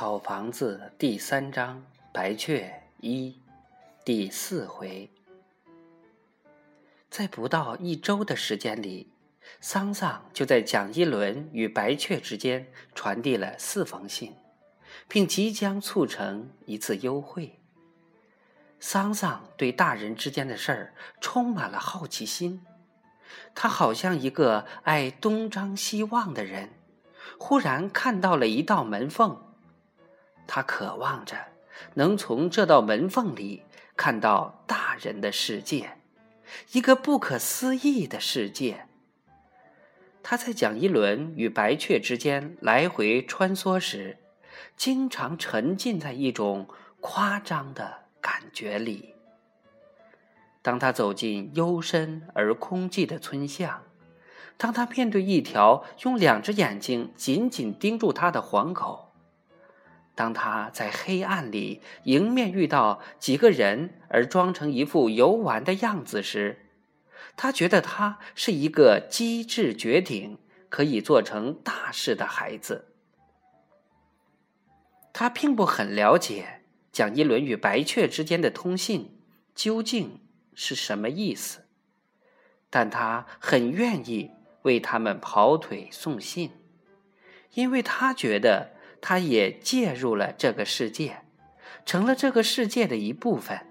草房子第三章白雀一第四回，在不到一周的时间里，桑桑就在蒋一伦与白雀之间传递了四封信，并即将促成一次幽会。桑桑对大人之间的事儿充满了好奇心，他好像一个爱东张西望的人，忽然看到了一道门缝。他渴望着能从这道门缝里看到大人的世界，一个不可思议的世界。他在蒋一伦与白雀之间来回穿梭时，经常沉浸在一种夸张的感觉里。当他走进幽深而空寂的村巷，当他面对一条用两只眼睛紧紧盯住他的黄狗。当他在黑暗里迎面遇到几个人，而装成一副游玩的样子时，他觉得他是一个机智绝顶、可以做成大事的孩子。他并不很了解蒋一伦与白雀之间的通信究竟是什么意思，但他很愿意为他们跑腿送信，因为他觉得。他也介入了这个世界，成了这个世界的一部分。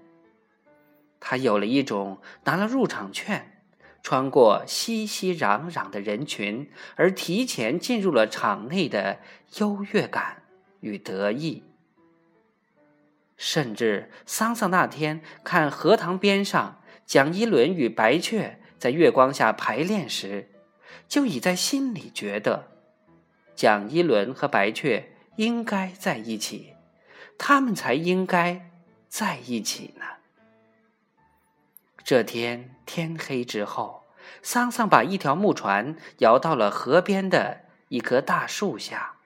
他有了一种拿了入场券，穿过熙熙攘攘的人群，而提前进入了场内的优越感与得意。甚至桑桑那天看荷塘边上蒋一伦与白雀在月光下排练时，就已在心里觉得蒋一伦和白雀。应该在一起，他们才应该在一起呢。这天天黑之后，桑桑把一条木船摇到了河边的一棵大树下。